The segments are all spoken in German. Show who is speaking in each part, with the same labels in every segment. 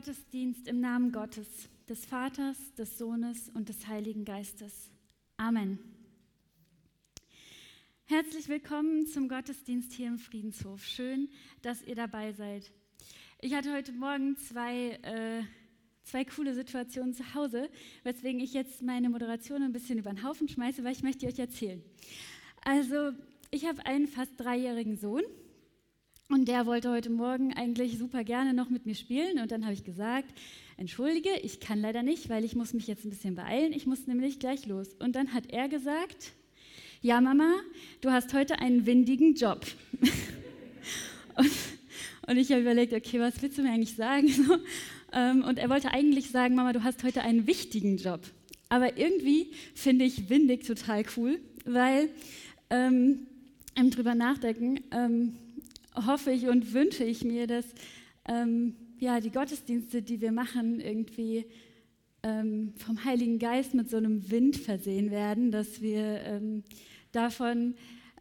Speaker 1: Gottesdienst im Namen Gottes, des Vaters, des Sohnes und des Heiligen Geistes. Amen. Herzlich willkommen zum Gottesdienst hier im Friedenshof. Schön, dass ihr dabei seid. Ich hatte heute Morgen zwei, äh, zwei coole Situationen zu Hause, weswegen ich jetzt meine Moderation ein bisschen über den Haufen schmeiße, weil ich möchte euch erzählen. Also, ich habe einen fast dreijährigen Sohn und der wollte heute Morgen eigentlich super gerne noch mit mir spielen. Und dann habe ich gesagt, entschuldige, ich kann leider nicht, weil ich muss mich jetzt ein bisschen beeilen. Ich muss nämlich gleich los. Und dann hat er gesagt, ja Mama, du hast heute einen windigen Job. und, und, ich habe überlegt, okay, was willst du mir eigentlich sagen? Ähm, und er wollte eigentlich sagen, Mama, du hast heute einen wichtigen Job. Aber irgendwie finde ich windig total cool, weil ähm, im drüber nachdenken, ähm, hoffe ich und wünsche ich mir, dass ähm, ja, die Gottesdienste, die wir machen, irgendwie ähm, vom Heiligen Geist mit so einem Wind versehen werden, dass wir ähm, davon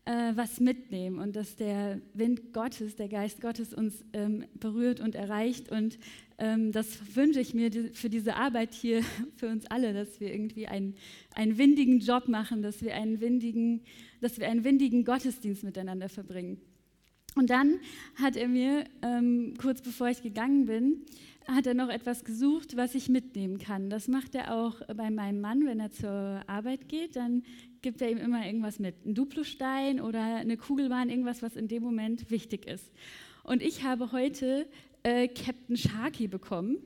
Speaker 1: äh, was mitnehmen und dass der Wind Gottes, der Geist Gottes uns ähm, berührt und erreicht. Und ähm, das wünsche ich mir für diese Arbeit hier, für uns alle, dass wir irgendwie einen, einen windigen Job machen, dass wir einen windigen, dass wir einen windigen Gottesdienst miteinander verbringen. Und dann hat er mir, ähm, kurz bevor ich gegangen bin, hat er noch etwas gesucht, was ich mitnehmen kann. Das macht er auch bei meinem Mann, wenn er zur Arbeit geht, dann gibt er ihm immer irgendwas mit. Ein Duplostein oder eine Kugelbahn, irgendwas, was in dem Moment wichtig ist. Und ich habe heute äh, Captain Sharky bekommen.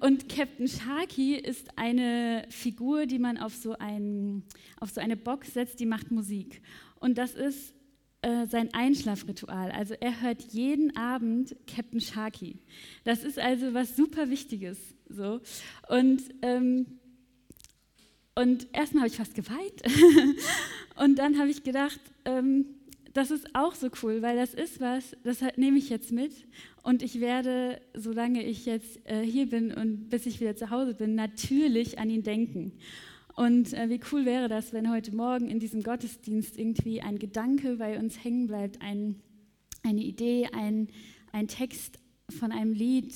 Speaker 1: Und Captain Sharky ist eine Figur, die man auf so, ein, auf so eine Box setzt, die macht Musik. Und das ist äh, sein Einschlafritual. Also er hört jeden Abend Captain Sharky. Das ist also was super Wichtiges. So. Und, ähm, und erstmal habe ich fast geweint. und dann habe ich gedacht, ähm, das ist auch so cool, weil das ist was, das nehme ich jetzt mit und ich werde, solange ich jetzt äh, hier bin und bis ich wieder zu Hause bin, natürlich an ihn denken. Und äh, wie cool wäre das, wenn heute Morgen in diesem Gottesdienst irgendwie ein Gedanke bei uns hängen bleibt, ein, eine Idee, ein, ein Text von einem Lied,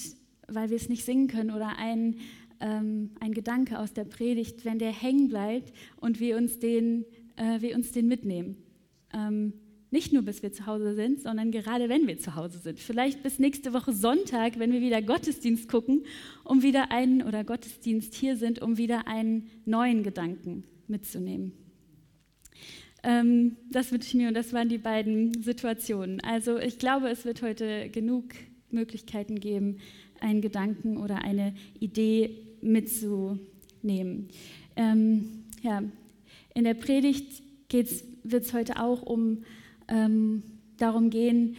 Speaker 1: weil wir es nicht singen können oder ein, ähm, ein Gedanke aus der Predigt, wenn der hängen bleibt und wir uns den, äh, wir uns den mitnehmen. Ähm, nicht nur bis wir zu Hause sind, sondern gerade wenn wir zu Hause sind. Vielleicht bis nächste Woche Sonntag, wenn wir wieder Gottesdienst gucken, um wieder einen oder Gottesdienst hier sind, um wieder einen neuen Gedanken mitzunehmen. Ähm, das wünsche ich mir und das waren die beiden Situationen. Also ich glaube, es wird heute genug Möglichkeiten geben, einen Gedanken oder eine Idee mitzunehmen. Ähm, ja, in der Predigt wird es heute auch um ähm, darum gehen,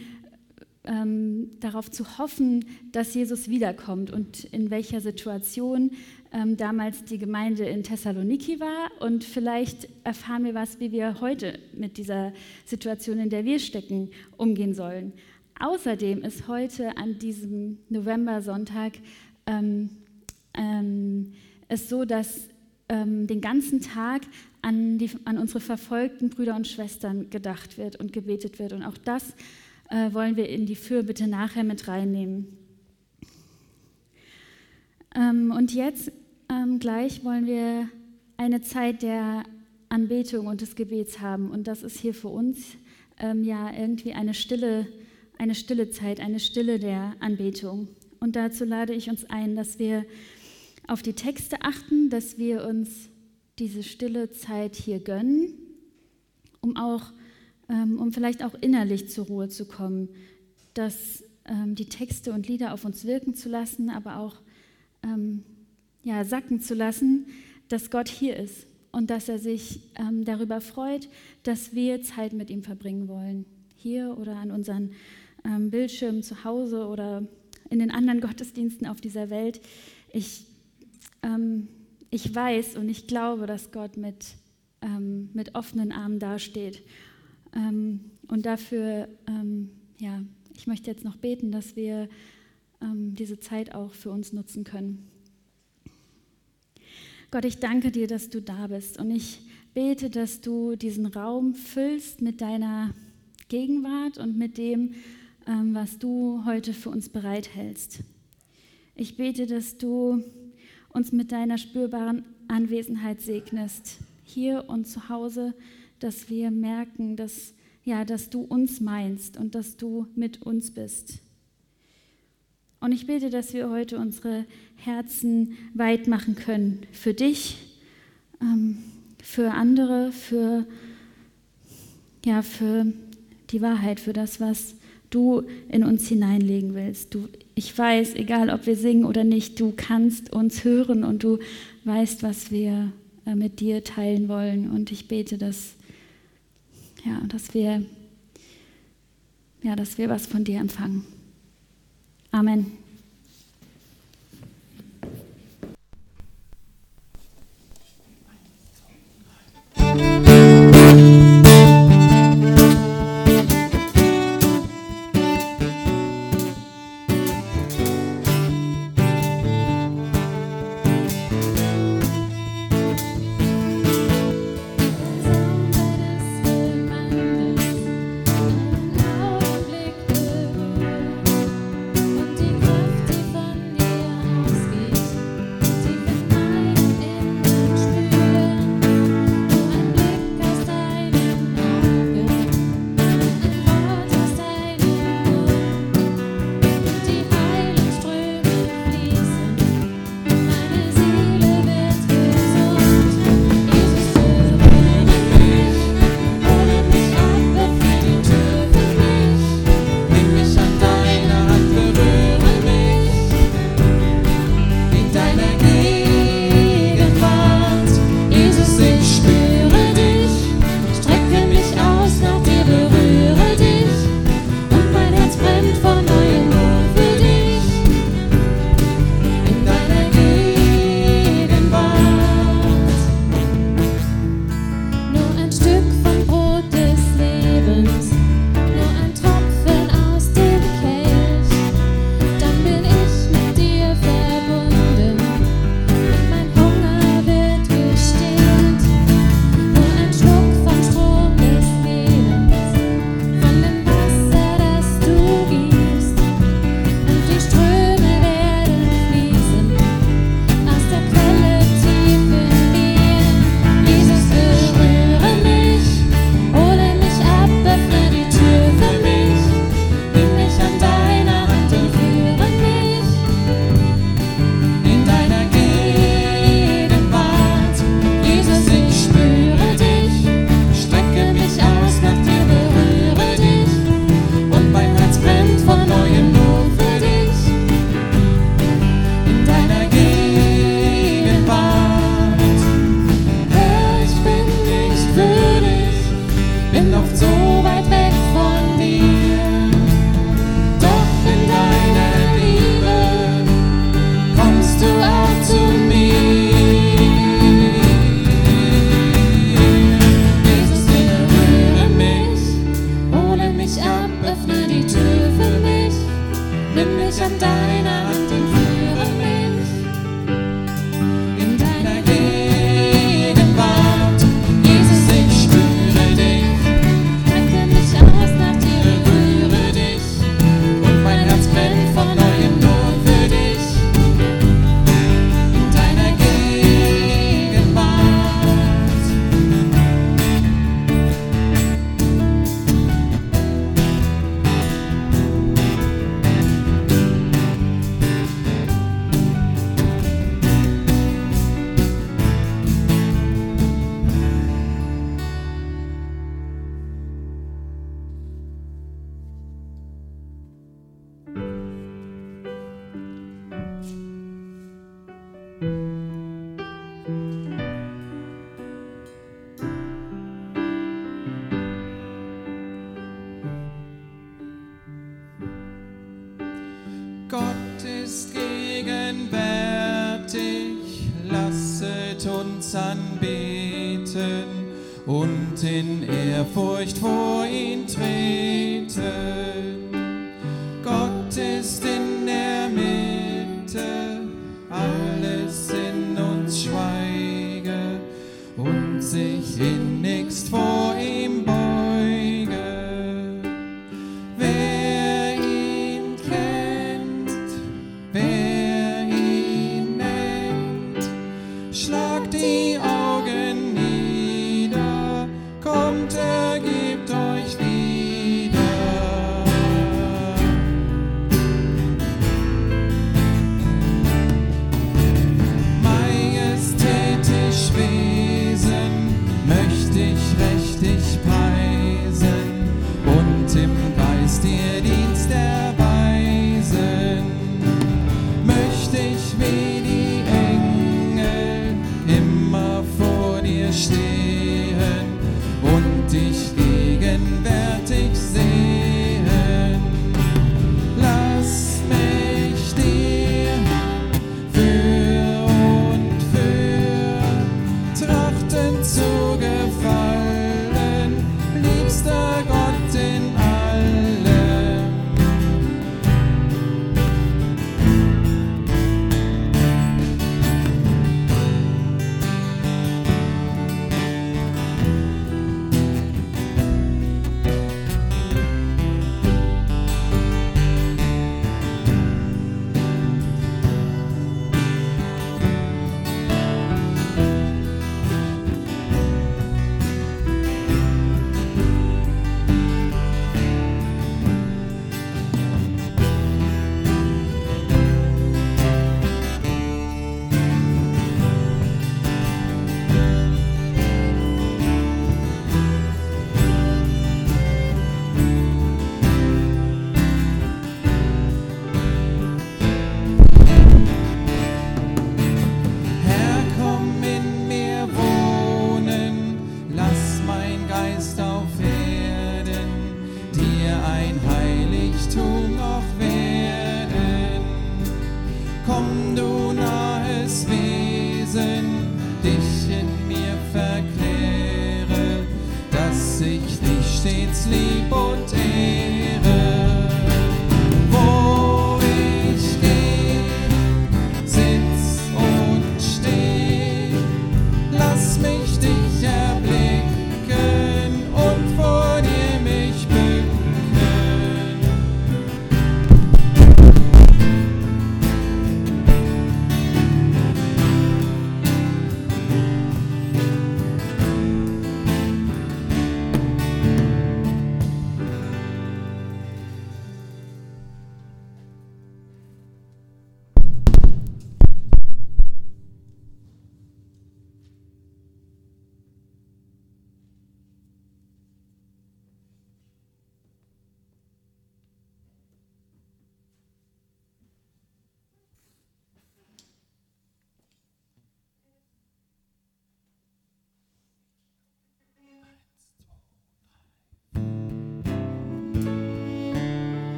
Speaker 1: ähm, darauf zu hoffen, dass Jesus wiederkommt und in welcher Situation ähm, damals die Gemeinde in Thessaloniki war. Und vielleicht erfahren wir was, wie wir heute mit dieser Situation, in der wir stecken, umgehen sollen. Außerdem ist heute an diesem November-Sonntag ähm, ähm, es so, dass ähm, den ganzen Tag an, die, an, unsere verfolgten Brüder und Schwestern gedacht wird und gebetet wird. Und auch das äh, wollen wir in die Fürbitte nachher mit reinnehmen. Ähm, und jetzt ähm, gleich wollen wir eine Zeit der Anbetung und des Gebets haben. Und das ist hier für uns ähm, ja irgendwie eine stille, eine stille Zeit, eine Stille der Anbetung. Und dazu lade ich uns ein, dass wir auf die Texte achten, dass wir uns diese stille Zeit hier gönnen, um auch, ähm, um vielleicht auch innerlich zur Ruhe zu kommen, dass ähm, die Texte und Lieder auf uns wirken zu lassen, aber auch ähm, ja, sacken zu lassen, dass Gott hier ist und dass er sich darüber freut, dass wir Zeit mit ihm verbringen wollen, hier oder an unseren Bildschirmen zu Hause oder in den anderen Gottesdiensten auf dieser Welt. Ich ähm, ich weiß und ich glaube, dass Gott mit, ähm, mit offenen Armen dasteht. Ähm, und dafür, ähm, ja, ich möchte jetzt noch beten, dass wir ähm, diese Zeit auch für uns nutzen können. Gott, ich danke dir, dass du da bist und ich bete, dass du diesen Raum füllst mit deiner Gegenwart und mit dem, ähm, was du heute für uns bereithältst.
Speaker 2: Ich bete, dass du uns mit deiner spürbaren Anwesenheit segnest, hier und zu Hause, dass wir merken, dass, ja, dass du uns meinst und dass du mit uns bist. Und ich bete, dass wir heute unsere Herzen weit machen können für dich, ähm, für andere, für, ja, für die Wahrheit, für das, was du in uns hineinlegen willst. Du, ich weiß, egal ob wir singen oder nicht, du kannst uns hören und du weißt, was wir äh, mit dir teilen wollen. Und ich bete, dass, ja, dass, wir, ja, dass wir was von dir empfangen. Amen.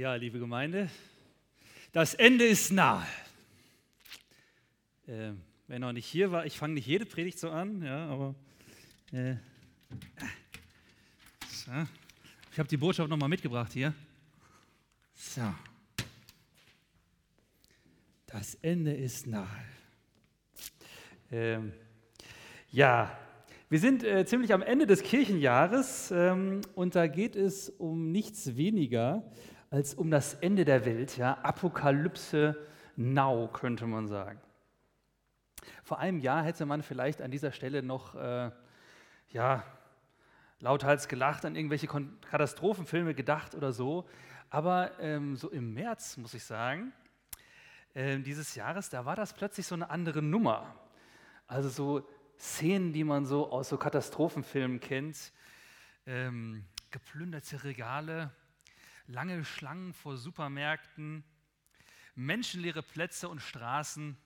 Speaker 3: Ja, liebe Gemeinde, das Ende ist nah. Äh, wer noch nicht hier war, ich fange nicht jede Predigt so an, ja, aber äh, so. ich habe die Botschaft nochmal mitgebracht hier. So. Das Ende ist nahe. Ähm, ja, wir sind äh, ziemlich am Ende des Kirchenjahres ähm, und da geht es um nichts weniger um das Ende der Welt, ja, Apokalypse now, könnte man sagen. Vor einem Jahr hätte man vielleicht an dieser Stelle noch, äh, ja, lauthals gelacht, an irgendwelche Katastrophenfilme gedacht oder so. Aber ähm, so im März, muss ich sagen, äh, dieses Jahres, da war das plötzlich so eine andere Nummer. Also so Szenen, die man so aus so Katastrophenfilmen kennt, ähm, geplünderte Regale, lange Schlangen vor Supermärkten, menschenleere Plätze und Straßen,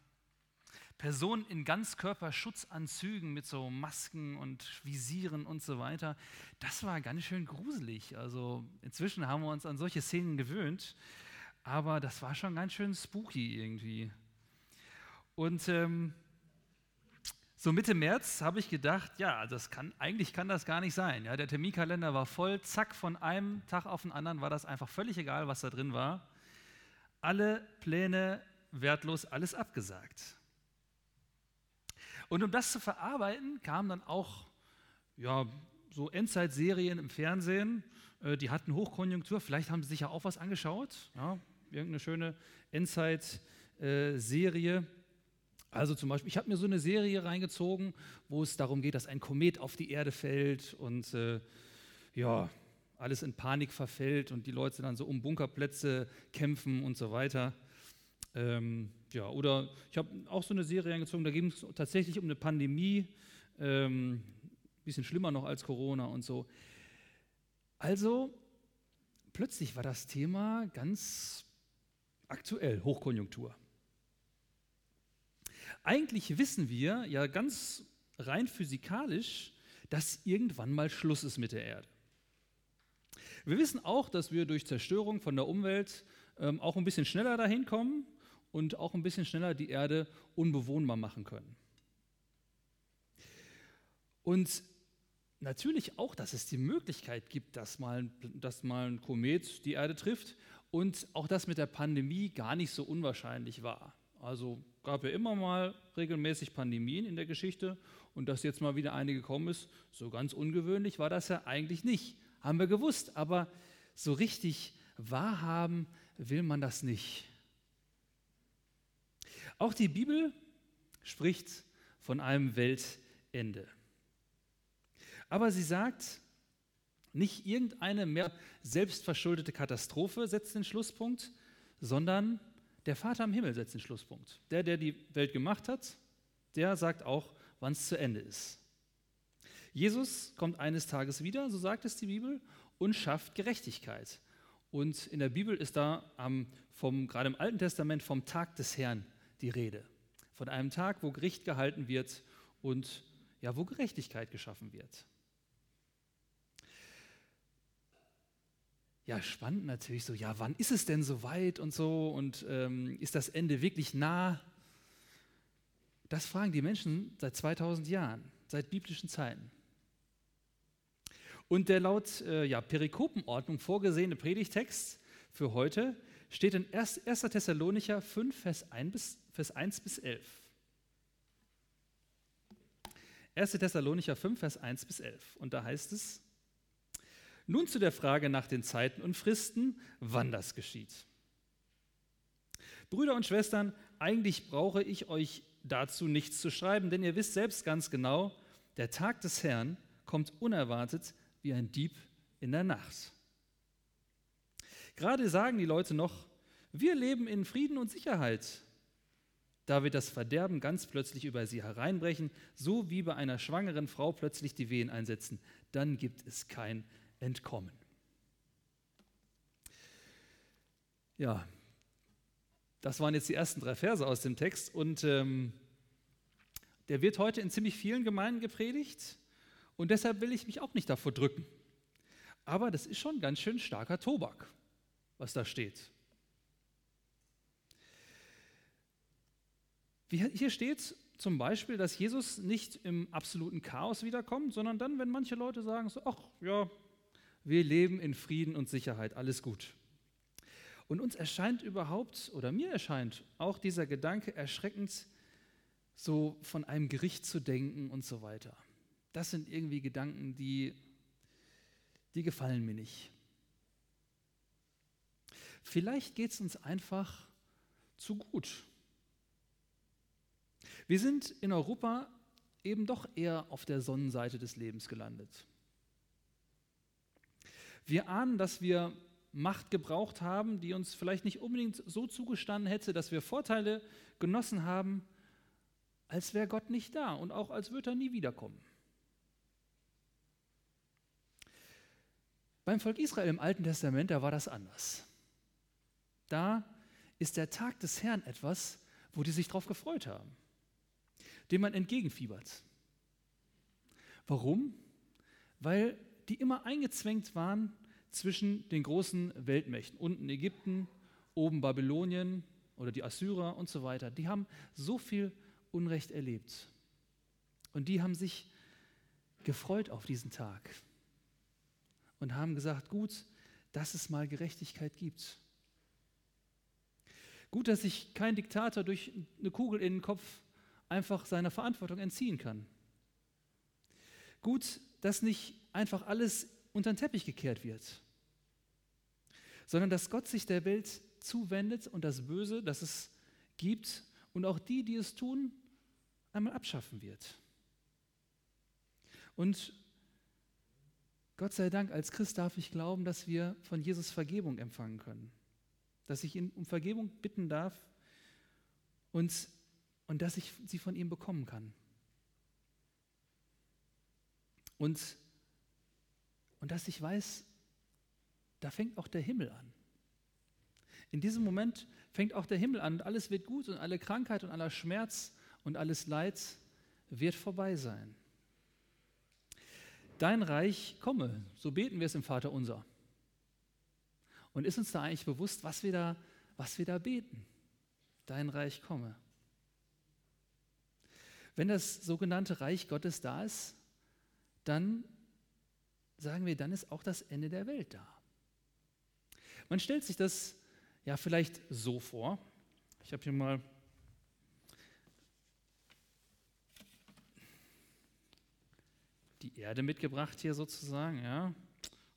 Speaker 3: Personen in Ganzkörperschutzanzügen mit so Masken und Visieren und so weiter. Das war ganz schön gruselig. Also inzwischen haben wir uns an solche Szenen gewöhnt, aber das war schon ganz schön spooky irgendwie. Und ähm, so Mitte März habe ich gedacht, ja, das kann, eigentlich kann das gar nicht sein. Ja, der Terminkalender war voll, zack, von einem Tag auf den anderen war das einfach völlig egal, was da drin war. Alle Pläne wertlos, alles abgesagt. Und um das zu verarbeiten, kamen dann auch ja, so Endzeitserien im Fernsehen, äh, die hatten Hochkonjunktur, vielleicht haben Sie sich ja auch was angeschaut, ja, irgendeine schöne Endzeitserie. Also zum Beispiel, ich habe mir so eine Serie reingezogen, wo es darum geht, dass ein Komet auf die Erde fällt und äh, ja, alles in Panik verfällt und die Leute dann so um Bunkerplätze kämpfen und so weiter. Ähm, ja, oder ich habe auch so eine Serie reingezogen, da ging es tatsächlich um eine Pandemie, ähm, bisschen schlimmer noch als Corona und so. Also plötzlich war das Thema ganz aktuell, Hochkonjunktur. Eigentlich wissen wir ja ganz rein physikalisch, dass irgendwann mal Schluss ist mit der Erde. Wir wissen auch, dass wir durch Zerstörung von der Umwelt ähm, auch ein bisschen schneller dahin kommen und auch ein bisschen schneller die Erde unbewohnbar machen können. Und natürlich auch, dass es die Möglichkeit gibt, dass mal, dass mal ein Komet die Erde trifft und auch das mit der Pandemie gar nicht so unwahrscheinlich war. Also gab ja immer mal regelmäßig Pandemien in der Geschichte und dass jetzt mal wieder eine gekommen ist, so ganz ungewöhnlich war das ja eigentlich nicht. Haben wir gewusst, aber so richtig wahrhaben will man das nicht. Auch die Bibel spricht von einem Weltende. Aber sie sagt, nicht irgendeine mehr selbstverschuldete Katastrophe setzt den Schlusspunkt, sondern der Vater im Himmel setzt den Schlusspunkt. Der, der die Welt gemacht hat, der sagt auch, wann es zu Ende ist. Jesus kommt eines Tages wieder, so sagt es die Bibel, und schafft Gerechtigkeit. Und in der Bibel ist da vom, gerade im Alten Testament vom Tag des Herrn die Rede. Von einem Tag, wo Gericht gehalten wird und ja, wo Gerechtigkeit geschaffen wird. Ja, spannend natürlich so, ja, wann ist es denn soweit und so und ähm, ist das Ende wirklich nah? Das fragen die Menschen seit 2000 Jahren, seit biblischen Zeiten. Und der laut äh, ja, Perikopenordnung vorgesehene Predigtext für heute steht in 1. Thessalonicher 5, Vers 1 bis, Vers 1 bis 11. 1. Thessalonicher 5, Vers 1 bis 11. Und da heißt es, nun zu der Frage nach den Zeiten und Fristen, wann das geschieht. Brüder und Schwestern, eigentlich brauche ich euch dazu nichts zu schreiben, denn ihr wisst selbst ganz genau, der Tag des Herrn kommt unerwartet wie ein Dieb in der Nacht. Gerade sagen die Leute noch, wir leben in Frieden und Sicherheit. Da wird das Verderben ganz plötzlich über sie hereinbrechen, so wie bei einer schwangeren Frau plötzlich die Wehen einsetzen. Dann gibt es kein entkommen. Ja, das waren jetzt die ersten drei Verse aus dem Text und ähm, der wird heute in ziemlich vielen Gemeinden gepredigt und deshalb will ich mich auch nicht davor drücken. Aber das ist schon ganz schön starker Tobak. was da steht. Hier steht zum Beispiel, dass Jesus nicht im absoluten Chaos wiederkommt, sondern dann, wenn manche Leute sagen, so, ach ja, wir leben in Frieden und Sicherheit, alles gut. Und uns erscheint überhaupt, oder mir erscheint auch dieser Gedanke erschreckend, so von einem Gericht zu denken und so weiter. Das sind irgendwie Gedanken, die, die gefallen mir nicht. Vielleicht geht es uns einfach zu gut. Wir sind in Europa eben doch eher auf der Sonnenseite des Lebens gelandet. Wir ahnen, dass wir Macht gebraucht haben, die uns vielleicht nicht unbedingt so zugestanden hätte, dass wir Vorteile genossen haben, als wäre Gott nicht da und auch als würde er nie wiederkommen. Beim Volk Israel im Alten Testament, da war das anders. Da ist der Tag des Herrn etwas, wo die sich darauf gefreut haben dem man entgegenfiebert. Warum? Weil die immer eingezwängt waren zwischen den großen Weltmächten. Unten Ägypten, oben Babylonien oder die Assyrer und so weiter. Die haben so viel Unrecht erlebt. Und die haben sich gefreut auf diesen Tag und haben gesagt, gut, dass es mal Gerechtigkeit gibt. Gut, dass sich kein Diktator durch eine Kugel in den Kopf einfach seiner Verantwortung entziehen kann. Gut, dass nicht einfach alles unter den Teppich gekehrt wird, sondern dass Gott sich der Welt zuwendet und das Böse, das es gibt und auch die, die es tun, einmal abschaffen wird. Und Gott sei Dank, als Christ darf ich glauben, dass wir von Jesus Vergebung empfangen können, dass ich ihn um Vergebung bitten darf und und dass ich sie von ihm bekommen kann. Und, und dass ich weiß, da fängt auch der Himmel an. In diesem Moment fängt auch der Himmel an und alles wird gut und alle Krankheit und aller Schmerz und alles Leid wird vorbei sein. Dein Reich komme, so beten wir es im Vater unser. Und ist uns da eigentlich bewusst, was wir da, was wir da beten? Dein Reich komme. Wenn das sogenannte Reich Gottes da ist, dann sagen wir, dann ist auch das Ende der Welt da. Man stellt sich das ja vielleicht so vor. Ich habe hier mal die Erde mitgebracht hier sozusagen, ja.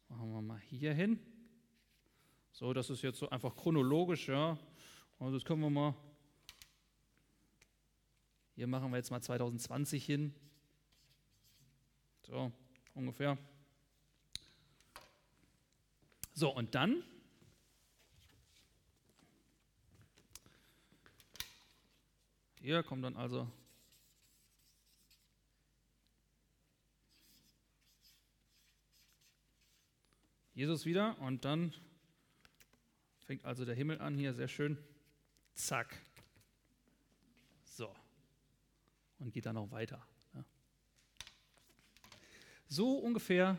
Speaker 3: Machen wir mal hier hin. So, das ist jetzt so einfach chronologisch, ja. Also das können wir mal hier machen wir jetzt mal 2020 hin. So, ungefähr. So, und dann hier kommt dann also Jesus wieder und dann fängt also der Himmel an hier sehr schön. Zack. So und geht dann auch weiter. So ungefähr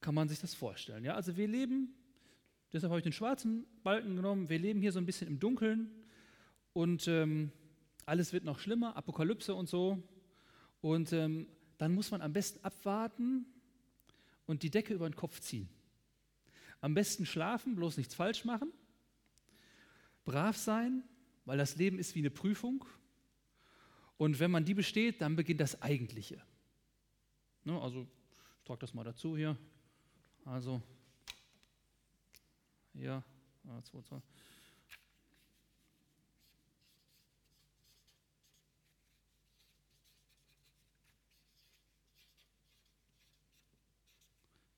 Speaker 3: kann man sich das vorstellen. Ja? Also wir leben, deshalb habe ich den schwarzen Balken genommen, wir leben hier so ein bisschen im Dunkeln und ähm, alles wird noch schlimmer, Apokalypse und so. Und ähm, dann muss man am besten abwarten und die Decke über den Kopf ziehen. Am besten schlafen, bloß nichts falsch machen. Brav sein, weil das Leben ist wie eine Prüfung. Und wenn man die besteht, dann beginnt das Eigentliche. Ne, also, ich trage das mal dazu hier. Also, ja, zwei, zwei.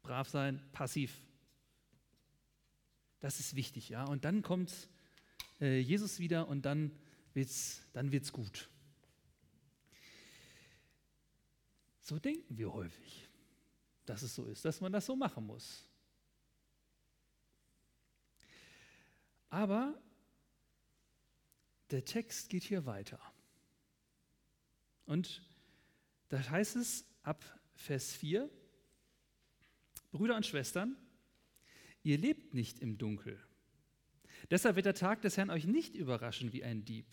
Speaker 3: Brav sein, passiv. Das ist wichtig, ja. Und dann kommt äh, Jesus wieder und dann wird's, dann wird's gut. So denken wir häufig, dass es so ist, dass man das so machen muss. Aber der Text geht hier weiter. Und da heißt es ab Vers 4, Brüder und Schwestern, ihr lebt nicht im Dunkel. Deshalb wird der Tag des Herrn euch nicht überraschen wie ein Dieb.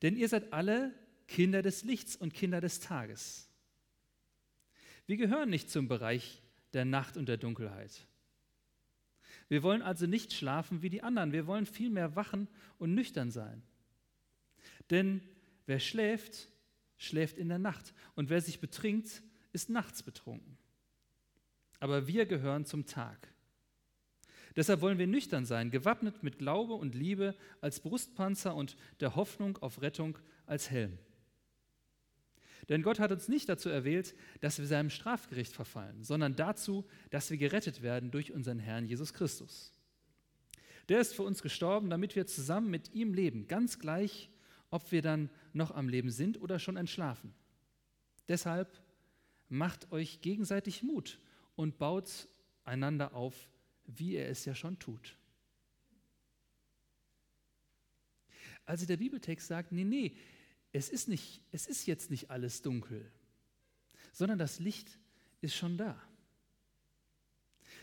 Speaker 3: Denn ihr seid alle Kinder des Lichts und Kinder des Tages. Wir gehören nicht zum Bereich der Nacht und der Dunkelheit. Wir wollen also nicht schlafen wie die anderen, wir wollen vielmehr wachen und nüchtern sein. Denn wer schläft, schläft in der Nacht und wer sich betrinkt, ist nachts betrunken. Aber wir gehören zum Tag. Deshalb wollen wir nüchtern sein, gewappnet mit Glaube und Liebe als Brustpanzer und der Hoffnung auf Rettung als Helm. Denn Gott hat uns nicht dazu erwählt, dass wir seinem Strafgericht verfallen, sondern dazu, dass wir gerettet werden durch unseren Herrn Jesus Christus. Der ist für uns gestorben, damit wir zusammen mit ihm leben, ganz gleich, ob wir dann noch am Leben sind oder schon entschlafen. Deshalb macht euch gegenseitig Mut und baut einander auf, wie er es ja schon tut. Also der Bibeltext sagt, nee, nee, es ist, nicht, es ist jetzt nicht alles dunkel, sondern das Licht ist schon da.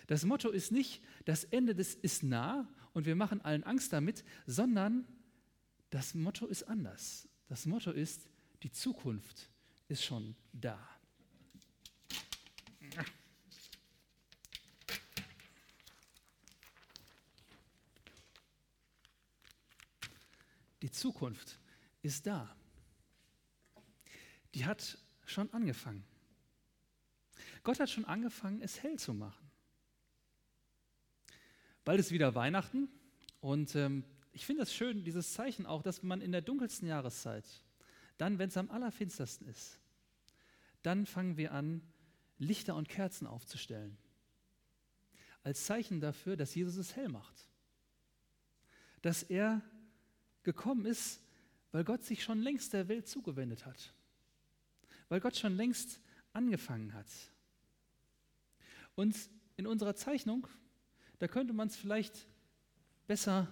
Speaker 3: Das Motto ist nicht, das Ende des ist nah und wir machen allen Angst damit, sondern das Motto ist anders. Das Motto ist, die Zukunft ist schon da. Die Zukunft ist da die hat schon angefangen. Gott hat schon angefangen, es hell zu machen. Bald ist wieder Weihnachten und ähm, ich finde es schön, dieses Zeichen auch, dass man in der dunkelsten Jahreszeit, dann, wenn es am allerfinstersten ist, dann fangen wir an, Lichter und Kerzen aufzustellen. Als Zeichen dafür, dass Jesus es hell macht. Dass er gekommen ist, weil Gott sich schon längst der Welt zugewendet hat weil Gott schon längst angefangen hat. Und in unserer Zeichnung, da könnte man es vielleicht besser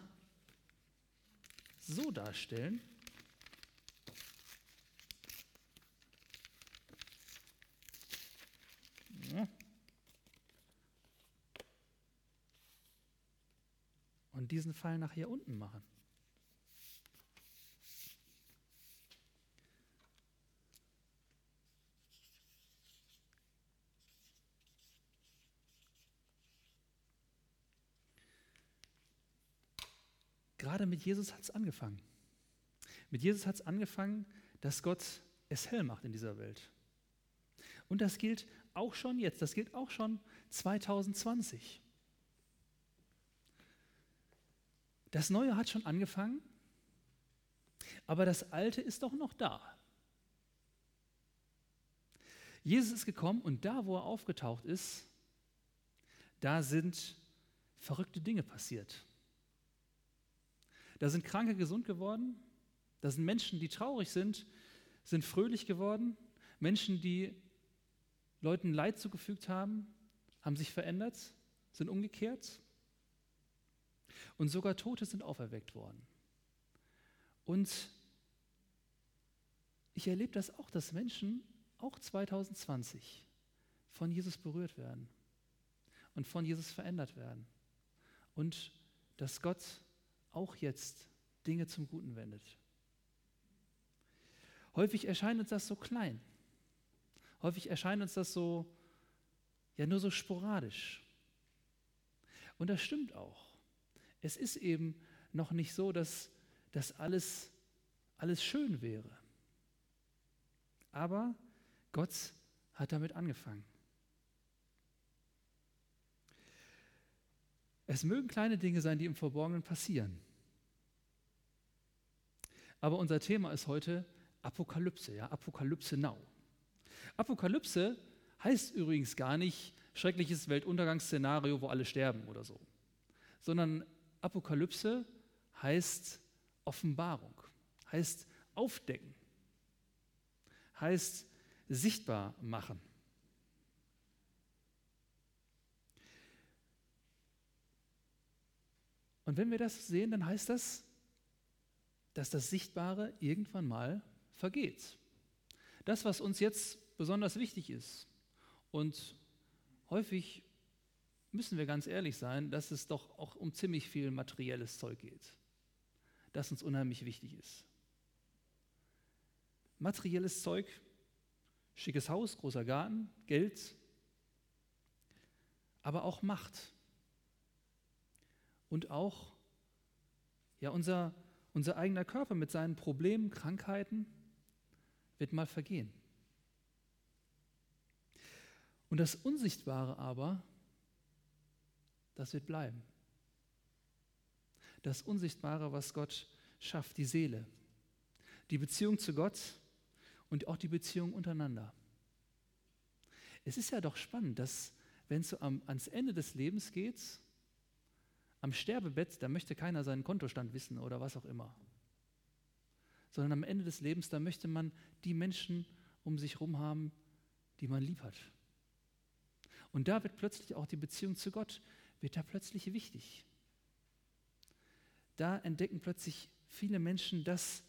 Speaker 3: so darstellen. Und diesen Pfeil nach hier unten machen. Gerade mit Jesus hat es angefangen. Mit Jesus hat es angefangen, dass Gott es hell macht in dieser Welt. Und das gilt auch schon jetzt, das gilt auch schon 2020. Das Neue hat schon angefangen, aber das Alte ist doch noch da. Jesus ist gekommen und da, wo er aufgetaucht ist, da sind verrückte Dinge passiert. Da sind Kranke gesund geworden. Da sind Menschen, die traurig sind, sind fröhlich geworden. Menschen, die Leuten Leid zugefügt haben, haben sich verändert, sind umgekehrt. Und sogar Tote sind auferweckt worden. Und ich erlebe das auch, dass Menschen auch 2020 von Jesus berührt werden und von Jesus verändert werden. Und dass Gott auch jetzt Dinge zum Guten wendet. Häufig erscheint uns das so klein. Häufig erscheint uns das so, ja, nur so sporadisch. Und das stimmt auch. Es ist eben noch nicht so, dass das alles, alles schön wäre. Aber Gott hat damit angefangen. Es mögen kleine Dinge sein, die im Verborgenen passieren. Aber unser Thema ist heute Apokalypse, ja, Apokalypse Now. Apokalypse heißt übrigens gar nicht schreckliches Weltuntergangsszenario, wo alle sterben oder so, sondern Apokalypse heißt Offenbarung, heißt aufdecken, heißt sichtbar machen. Und wenn wir das sehen, dann heißt das, dass das Sichtbare irgendwann mal vergeht. Das, was uns jetzt besonders wichtig ist und häufig müssen wir ganz ehrlich sein, dass es doch auch um ziemlich viel materielles Zeug geht, das uns unheimlich wichtig ist. Materielles Zeug, schickes Haus, großer Garten, Geld, aber auch Macht und auch ja, unser, unser eigener Körper mit seinen Problemen, Krankheiten wird mal vergehen. Und das Unsichtbare aber, das wird bleiben. Das Unsichtbare, was Gott schafft, die Seele, die Beziehung zu Gott und auch die Beziehung untereinander. Es ist ja doch spannend, dass wenn es so ans Ende des Lebens geht, am Sterbebett, da möchte keiner seinen Kontostand wissen oder was auch immer. Sondern am Ende des Lebens, da möchte man die Menschen um sich herum haben, die man lieb hat. Und da wird plötzlich auch die Beziehung zu Gott wird da plötzlich wichtig. Da entdecken plötzlich viele Menschen das,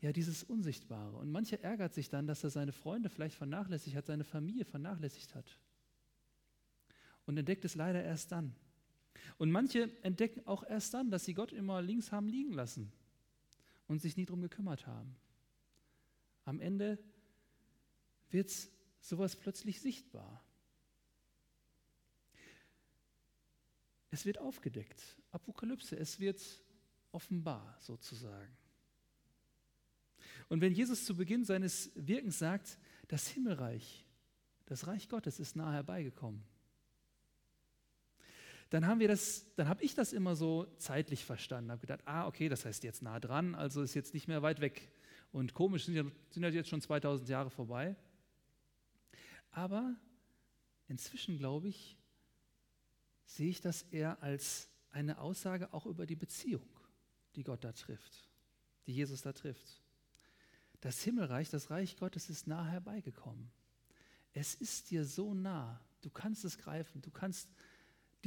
Speaker 3: ja, dieses Unsichtbare. Und mancher ärgert sich dann, dass er seine Freunde vielleicht vernachlässigt hat, seine Familie vernachlässigt hat. Und entdeckt es leider erst dann. Und manche entdecken auch erst dann, dass sie Gott immer links haben liegen lassen und sich nie darum gekümmert haben. Am Ende wird sowas plötzlich sichtbar. Es wird aufgedeckt. Apokalypse, es wird offenbar sozusagen. Und wenn Jesus zu Beginn seines Wirkens sagt, das Himmelreich, das Reich Gottes ist nahe herbeigekommen, dann haben wir das, dann habe ich das immer so zeitlich verstanden, habe gedacht, ah, okay, das heißt jetzt nah dran, also ist jetzt nicht mehr weit weg. Und komisch sind ja, sind ja jetzt schon 2000 Jahre vorbei. Aber inzwischen glaube ich, sehe ich das eher als eine Aussage auch über die Beziehung, die Gott da trifft, die Jesus da trifft. Das Himmelreich, das Reich Gottes ist nah herbeigekommen. Es ist dir so nah, du kannst es greifen, du kannst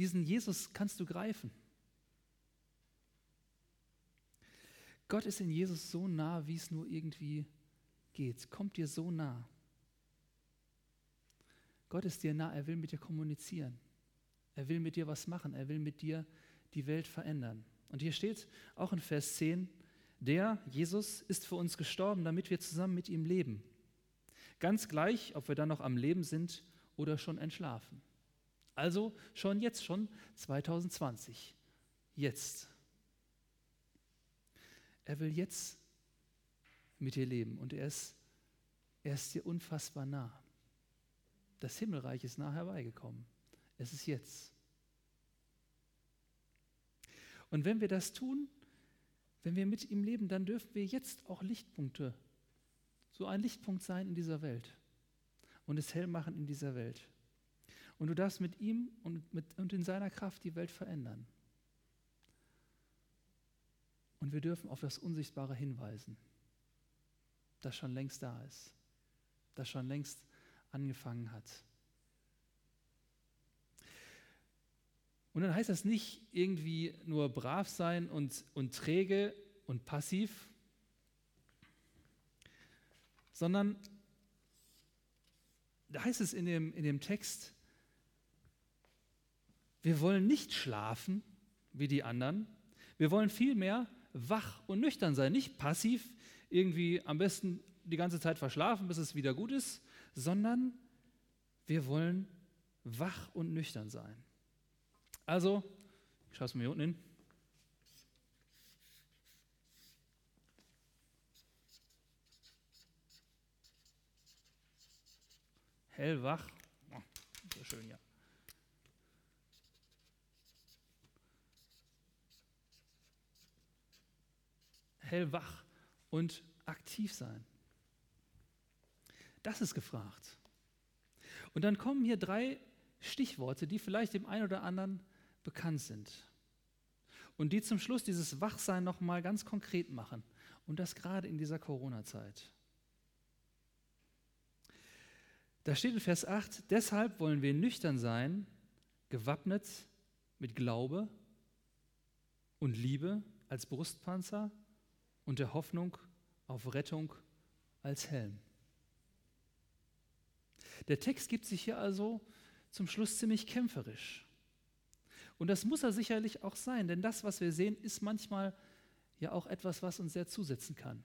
Speaker 3: diesen Jesus kannst du greifen. Gott ist in Jesus so nah, wie es nur irgendwie geht. Kommt dir so nah. Gott ist dir nah, er will mit dir kommunizieren. Er will mit dir was machen. Er will mit dir die Welt verändern. Und hier steht auch in Vers 10, der, Jesus, ist für uns gestorben, damit wir zusammen mit ihm leben. Ganz gleich, ob wir dann noch am Leben sind oder schon entschlafen. Also schon jetzt, schon 2020. Jetzt. Er will jetzt mit dir leben und er ist, er ist dir unfassbar nah. Das Himmelreich ist nah herbeigekommen. Es ist jetzt. Und wenn wir das tun, wenn wir mit ihm leben, dann dürfen wir jetzt auch Lichtpunkte, so ein Lichtpunkt sein in dieser Welt und es hell machen in dieser Welt. Und du darfst mit ihm und, mit, und in seiner Kraft die Welt verändern. Und wir dürfen auf das Unsichtbare hinweisen, das schon längst da ist, das schon längst angefangen hat. Und dann heißt das nicht irgendwie nur brav sein und, und träge und passiv, sondern da heißt es in dem, in dem Text, wir wollen nicht schlafen wie die anderen, wir wollen vielmehr wach und nüchtern sein, nicht passiv irgendwie am besten die ganze Zeit verschlafen, bis es wieder gut ist, sondern wir wollen wach und nüchtern sein. Also, ich schaue es mir hier unten hin. Hellwach. Oh, sehr schön, ja. Hellwach und aktiv sein. Das ist gefragt. Und dann kommen hier drei Stichworte, die vielleicht dem einen oder anderen bekannt sind. Und die zum Schluss dieses Wachsein nochmal ganz konkret machen. Und das gerade in dieser Corona-Zeit. Da steht in Vers 8, deshalb wollen wir nüchtern sein, gewappnet mit Glaube und Liebe als Brustpanzer und der Hoffnung auf Rettung als Helm. Der Text gibt sich hier also zum Schluss ziemlich kämpferisch. Und das muss er sicherlich auch sein, denn das, was wir sehen, ist manchmal ja auch etwas, was uns sehr zusetzen kann.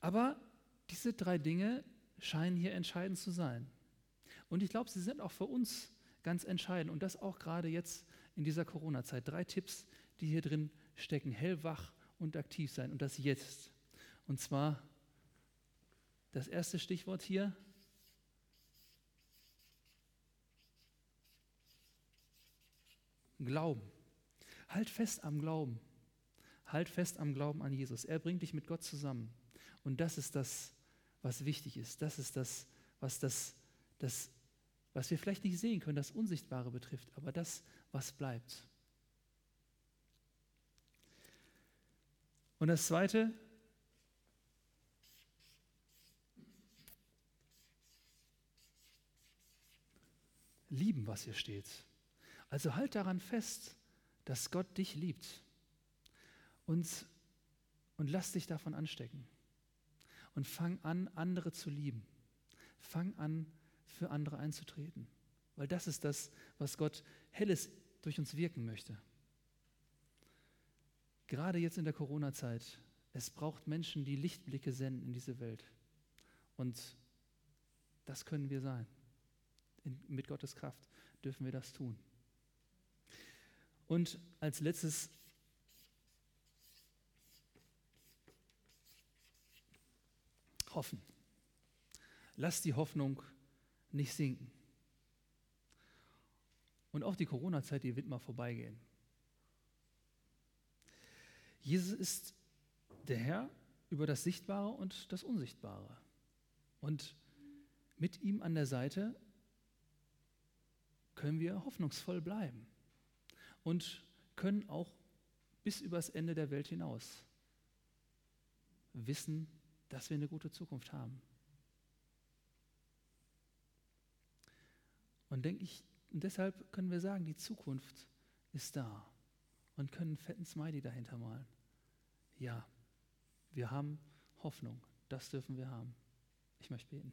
Speaker 3: Aber diese drei Dinge scheinen hier entscheidend zu sein. Und ich glaube, sie sind auch für uns ganz entscheidend und das auch gerade jetzt in dieser Corona-Zeit. Drei Tipps, die hier drin stecken. Hellwach und aktiv sein und das jetzt. Und zwar das erste Stichwort hier. Glauben. Halt fest am Glauben. Halt fest am Glauben an Jesus. Er bringt dich mit Gott zusammen. Und das ist das, was wichtig ist. Das ist das, was das, das was wir vielleicht nicht sehen können, das Unsichtbare betrifft, aber das, was bleibt. Und das Zweite, lieben, was hier steht. Also halt daran fest, dass Gott dich liebt und, und lass dich davon anstecken. Und fang an, andere zu lieben. Fang an, für andere einzutreten. Weil das ist das, was Gott helles durch uns wirken möchte. Gerade jetzt in der Corona-Zeit, es braucht Menschen, die Lichtblicke senden in diese Welt. Und das können wir sein. In, mit Gottes Kraft dürfen wir das tun. Und als letztes hoffen. Lass die Hoffnung nicht sinken. Und auch die Corona-Zeit, die wird mal vorbeigehen. Jesus ist der Herr über das Sichtbare und das Unsichtbare. Und mit ihm an der Seite können wir hoffnungsvoll bleiben und können auch bis übers Ende der Welt hinaus wissen, dass wir eine gute Zukunft haben. Und denke ich, deshalb können wir sagen, die Zukunft ist da und können einen fetten Smiley dahinter malen. Ja, wir haben Hoffnung. Das dürfen wir haben. Ich möchte beten.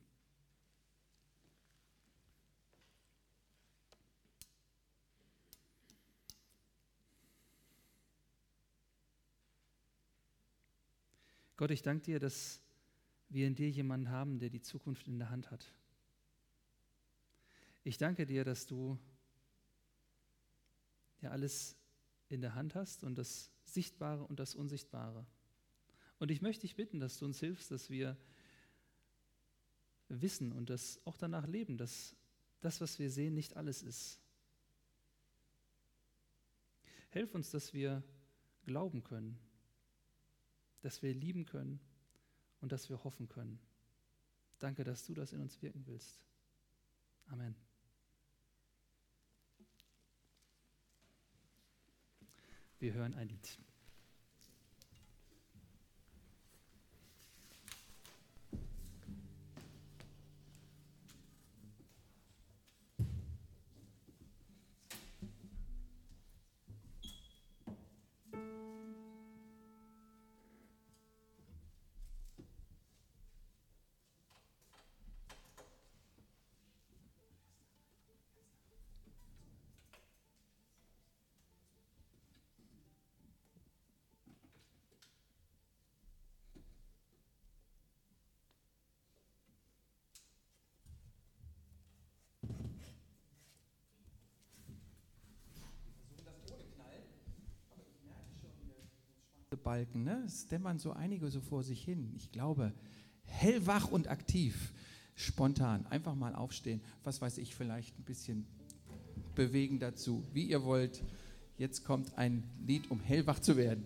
Speaker 3: Gott, ich danke dir, dass wir in dir jemanden haben, der die Zukunft in der Hand hat. Ich danke dir, dass du ja alles in der Hand hast und das Sichtbare und das Unsichtbare. Und ich möchte dich bitten, dass du uns hilfst, dass wir wissen und das auch danach leben, dass das, was wir sehen, nicht alles ist. Hilf uns, dass wir glauben können, dass wir lieben können und dass wir hoffen können. Danke, dass du das in uns wirken willst. Amen. Wir hören ein Lied.
Speaker 4: Balken, ne? Es dämmern so einige so vor sich hin. Ich glaube, hellwach und aktiv, spontan, einfach mal aufstehen. Was weiß ich, vielleicht ein bisschen bewegen dazu, wie ihr wollt. Jetzt kommt ein Lied, um hellwach zu werden.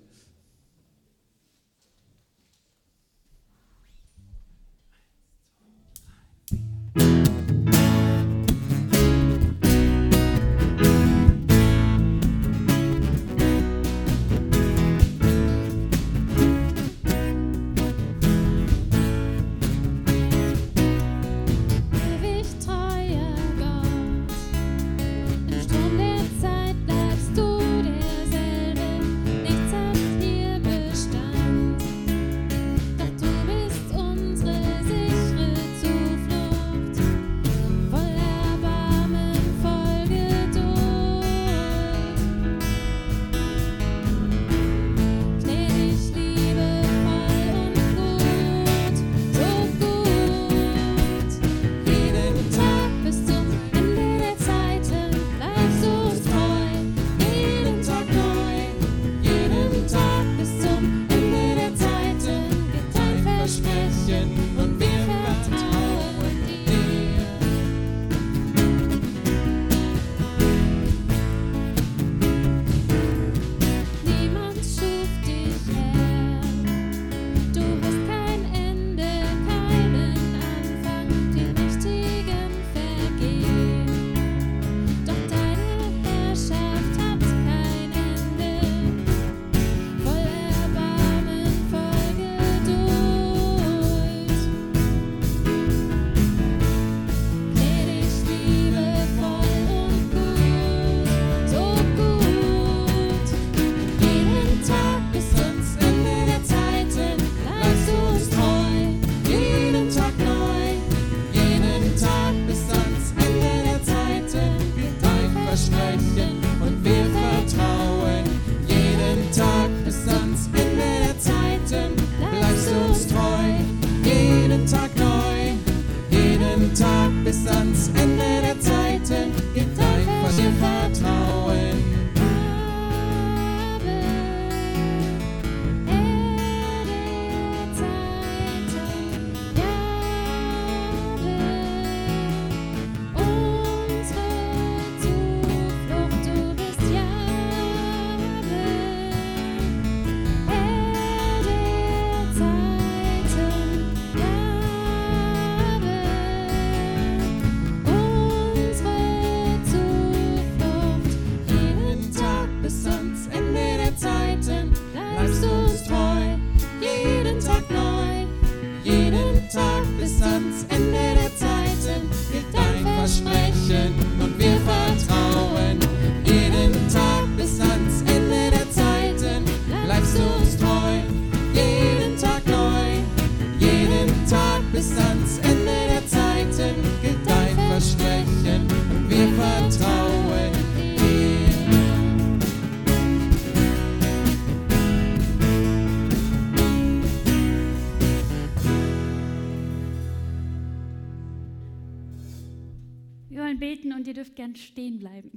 Speaker 1: Gern stehen bleiben.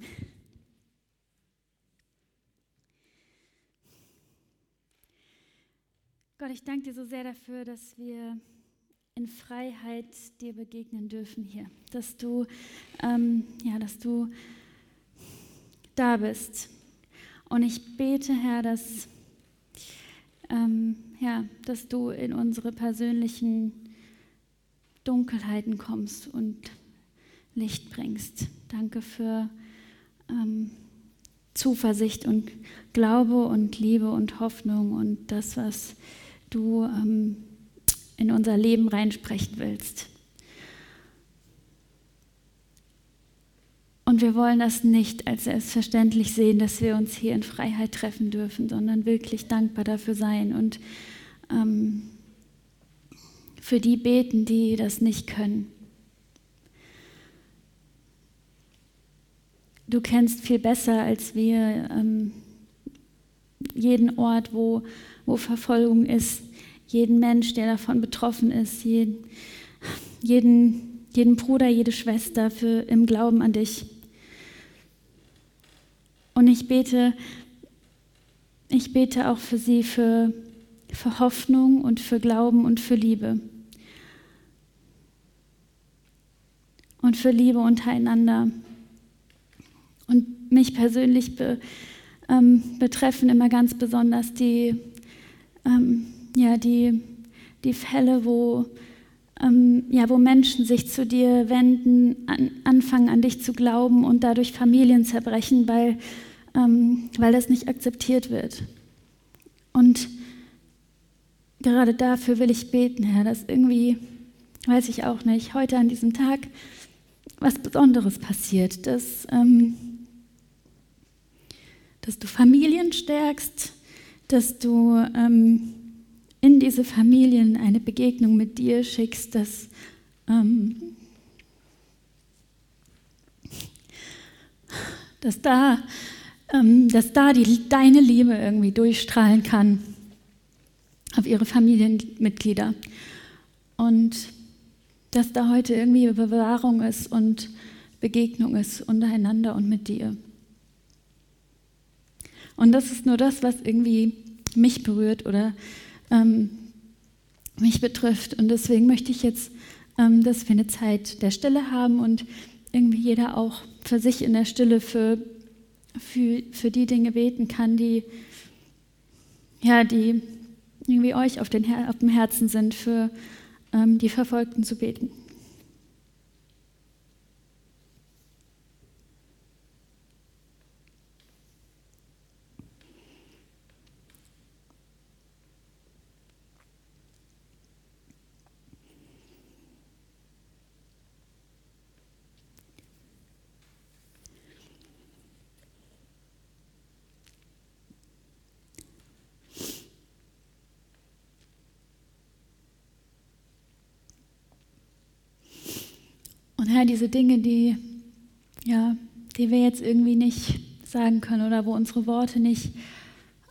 Speaker 1: Gott, ich danke dir so sehr dafür, dass wir in Freiheit dir begegnen dürfen hier, dass du, ähm, ja, dass du da bist. Und ich bete, Herr, dass, ähm, ja, dass du in unsere persönlichen Dunkelheiten kommst und Licht bringst. Danke für ähm, Zuversicht und Glaube und Liebe und Hoffnung und das, was du ähm, in unser Leben reinsprechen willst. Und wir wollen das nicht als selbstverständlich sehen, dass wir uns hier in Freiheit treffen dürfen, sondern wirklich dankbar dafür sein und ähm, für die beten, die das nicht können. Du kennst viel besser als wir ähm, jeden Ort, wo, wo Verfolgung ist, jeden Mensch, der davon betroffen ist, jeden, jeden, jeden Bruder, jede Schwester für, im Glauben an dich. Und ich bete, ich bete auch für sie, für, für Hoffnung und für Glauben und für Liebe. Und für Liebe untereinander. Und mich persönlich be, ähm, betreffen immer ganz besonders die, ähm, ja, die, die Fälle, wo, ähm, ja, wo Menschen sich zu dir wenden, an, anfangen an dich zu glauben und dadurch Familien zerbrechen, weil, ähm, weil das nicht akzeptiert wird. Und gerade dafür will ich beten, Herr, dass irgendwie, weiß ich auch nicht, heute an diesem Tag was Besonderes passiert, dass, ähm, dass du Familien stärkst, dass du ähm, in diese Familien eine Begegnung mit dir schickst, dass, ähm, dass da, ähm, dass da die, deine Liebe irgendwie durchstrahlen kann auf ihre Familienmitglieder. Und dass da heute irgendwie Bewahrung ist und Begegnung ist untereinander und mit dir. Und das ist nur das, was irgendwie mich berührt oder ähm, mich betrifft. Und deswegen möchte ich jetzt, ähm, dass wir eine Zeit der Stille haben und irgendwie jeder auch für sich in der Stille für, für, für die Dinge beten kann, die, ja, die irgendwie euch auf, den, auf dem Herzen sind, für ähm, die Verfolgten zu beten. Und Herr, diese Dinge, die, ja, die wir jetzt irgendwie nicht sagen können oder wo unsere Worte nicht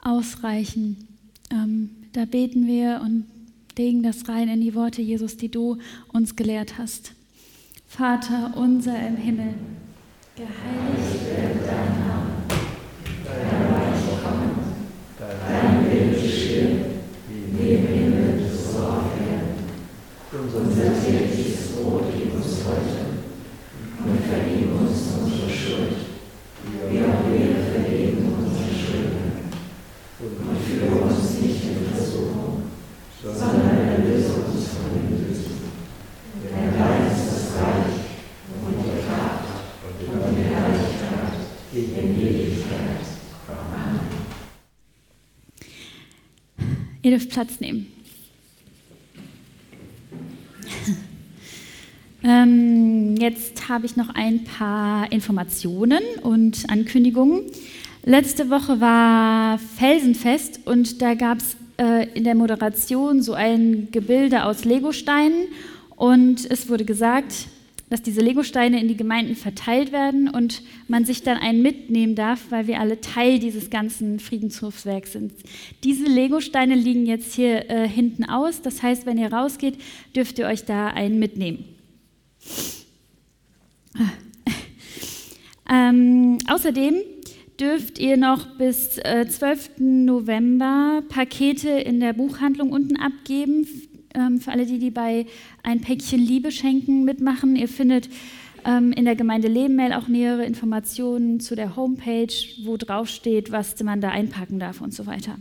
Speaker 1: ausreichen, ähm, da beten wir und legen das rein in die Worte, Jesus, die du uns gelehrt hast. Vater unser im Himmel, geheiligt werde dein Name, dein Reich komme, dein Wille geschehe, wie im Himmel, so auf Erden. Unser tägliches Brot gib uns heute vergib uns unsere Schuld, wie auch wir vergeben unseren Schuldigern. Und führe uns nicht in Versuchung, sondern erlöse uns von dem Bösen. Denn dein ist das Reich und die Kraft und die Herrlichkeit in Ewigkeit. Amen. Ihr dürft Platz nehmen. Ähm, jetzt habe ich noch ein paar Informationen und Ankündigungen. Letzte Woche war Felsenfest und da gab es äh, in der Moderation so ein Gebilde aus Legosteinen und es wurde gesagt, dass diese Legosteine in die Gemeinden verteilt werden und man sich dann einen mitnehmen darf, weil wir alle Teil dieses ganzen Friedenshofswerks sind. Diese Legosteine liegen jetzt hier äh, hinten aus. Das heißt, wenn ihr rausgeht, dürft ihr euch da einen mitnehmen. Ähm, außerdem dürft ihr noch bis äh, 12. November Pakete in der Buchhandlung unten abgeben. Ähm, für alle, die, die bei ein Päckchen Liebe schenken mitmachen. Ihr findet ähm, in der Gemeinde Lebenmail auch nähere Informationen zu der Homepage, wo drauf steht, was man da einpacken darf und so weiter.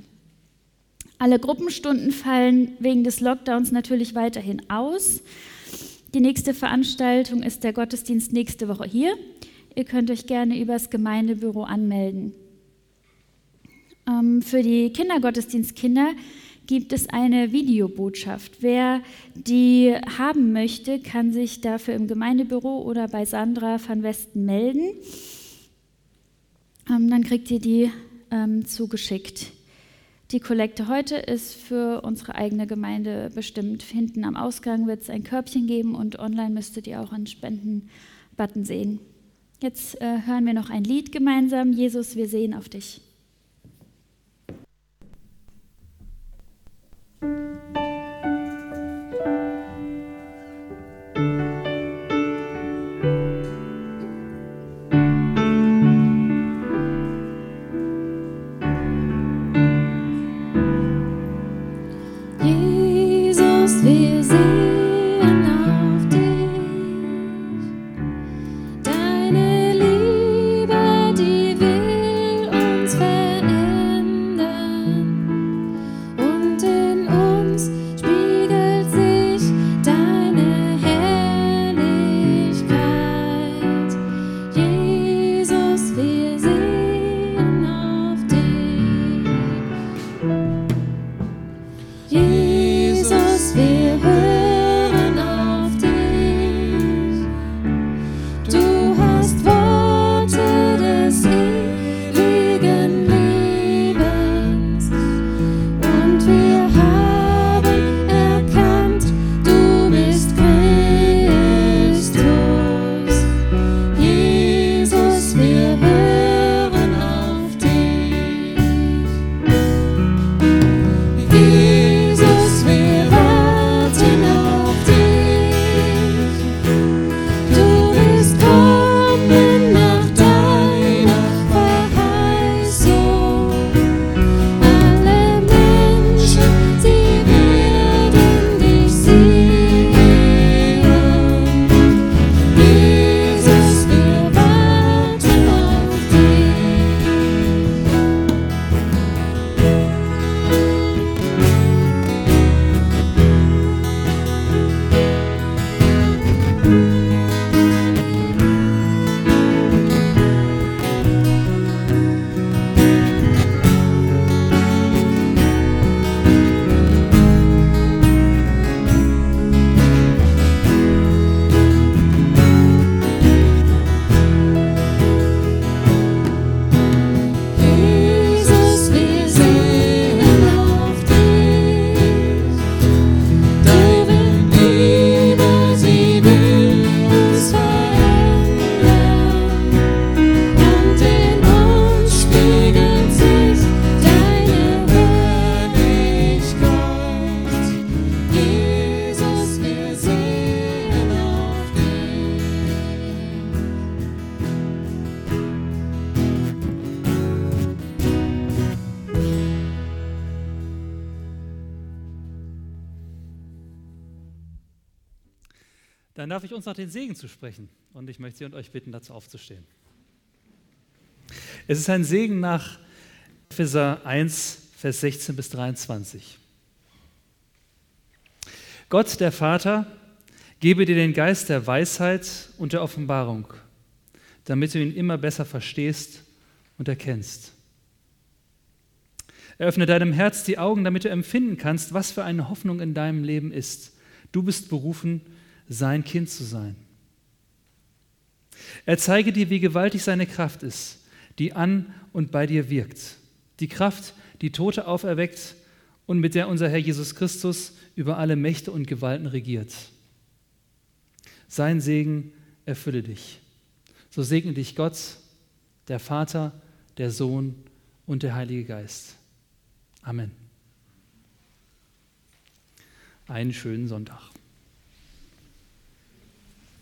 Speaker 1: Alle Gruppenstunden fallen wegen des Lockdowns natürlich weiterhin aus. Die nächste Veranstaltung ist der Gottesdienst nächste Woche hier. Ihr könnt euch gerne übers Gemeindebüro anmelden. Ähm, für die Kindergottesdienstkinder gibt es eine Videobotschaft. Wer die haben möchte, kann sich dafür im Gemeindebüro oder bei Sandra van Westen melden. Ähm, dann kriegt ihr die ähm, zugeschickt. Die Kollekte heute ist für unsere eigene Gemeinde bestimmt. Hinten am Ausgang wird es ein Körbchen geben und online müsstet ihr auch einen Spenden-Button sehen. Jetzt äh, hören wir noch ein Lied gemeinsam. Jesus, wir sehen auf dich.
Speaker 2: Dann ich uns noch den Segen zu sprechen und ich möchte Sie und euch bitten, dazu aufzustehen. Es ist ein Segen nach Epheser 1, Vers 16 bis 23. Gott, der Vater, gebe dir den Geist der Weisheit und der Offenbarung, damit du ihn immer besser verstehst und erkennst. Eröffne deinem Herz die Augen, damit du empfinden kannst, was für eine Hoffnung in deinem Leben ist. Du bist berufen,
Speaker 3: sein Kind zu sein. Er zeige dir, wie gewaltig seine Kraft ist, die an und bei dir wirkt. Die Kraft, die Tote auferweckt und mit der unser Herr Jesus Christus über alle Mächte und Gewalten regiert. Sein Segen erfülle dich. So segne dich Gott, der Vater, der Sohn und der Heilige Geist. Amen. Einen schönen Sonntag.